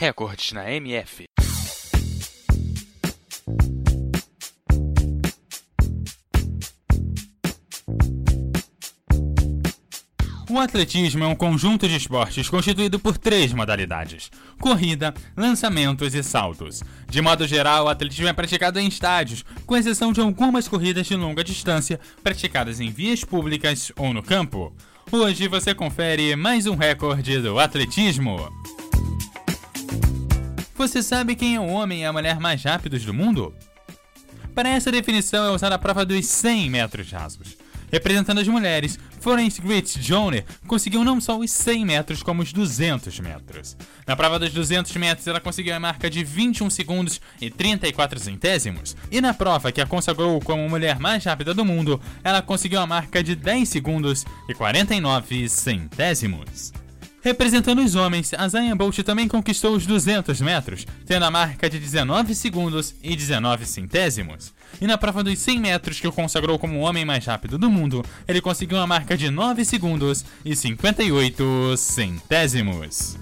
Recordes na MF. O atletismo é um conjunto de esportes constituído por três modalidades: corrida, lançamentos e saltos. De modo geral, o atletismo é praticado em estádios, com exceção de algumas corridas de longa distância praticadas em vias públicas ou no campo. Hoje você confere mais um recorde do atletismo. Você sabe quem é o homem e a mulher mais rápidos do mundo? Para essa definição é usada a prova dos 100 metros rasos. Representando as mulheres, Florence Gritz Joner conseguiu não só os 100 metros, como os 200 metros. Na prova dos 200 metros, ela conseguiu a marca de 21 segundos e 34 centésimos. E na prova que a consagrou como a mulher mais rápida do mundo, ela conseguiu a marca de 10 segundos e 49 centésimos. Representando os homens, a Zayn Bolt também conquistou os 200 metros, tendo a marca de 19 segundos e 19 centésimos. E na prova dos 100 metros, que o consagrou como o homem mais rápido do mundo, ele conseguiu uma marca de 9 segundos e 58 centésimos.